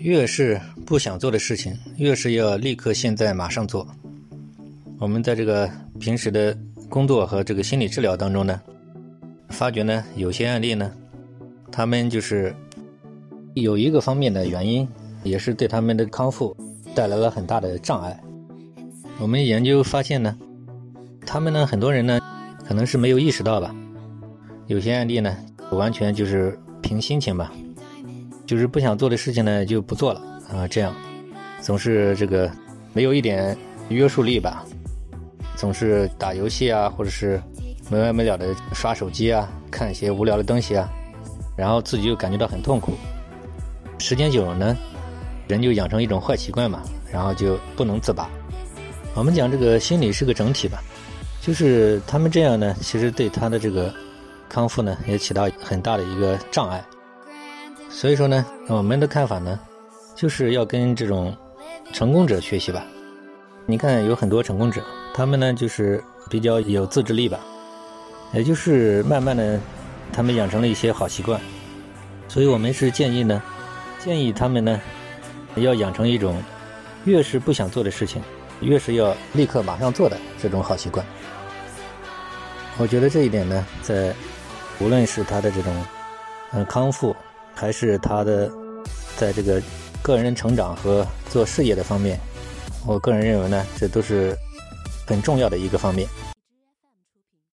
越是不想做的事情，越是要立刻现在马上做。我们在这个平时的工作和这个心理治疗当中呢，发觉呢，有些案例呢，他们就是有一个方面的原因，也是对他们的康复带来了很大的障碍。我们研究发现呢，他们呢，很多人呢，可能是没有意识到吧，有些案例呢，完全就是凭心情吧。就是不想做的事情呢，就不做了啊，这样总是这个没有一点约束力吧，总是打游戏啊，或者是没完没了的刷手机啊，看一些无聊的东西啊，然后自己又感觉到很痛苦。时间久了呢，人就养成一种坏习惯嘛，然后就不能自拔。我们讲这个心理是个整体吧，就是他们这样呢，其实对他的这个康复呢，也起到很大的一个障碍。所以说呢，我们的看法呢，就是要跟这种成功者学习吧。你看，有很多成功者，他们呢就是比较有自制力吧，也就是慢慢的，他们养成了一些好习惯。所以我们是建议呢，建议他们呢，要养成一种越是不想做的事情，越是要立刻马上做的这种好习惯。我觉得这一点呢，在无论是他的这种嗯康复。还是他的，在这个个人成长和做事业的方面，我个人认为呢，这都是很重要的一个方面。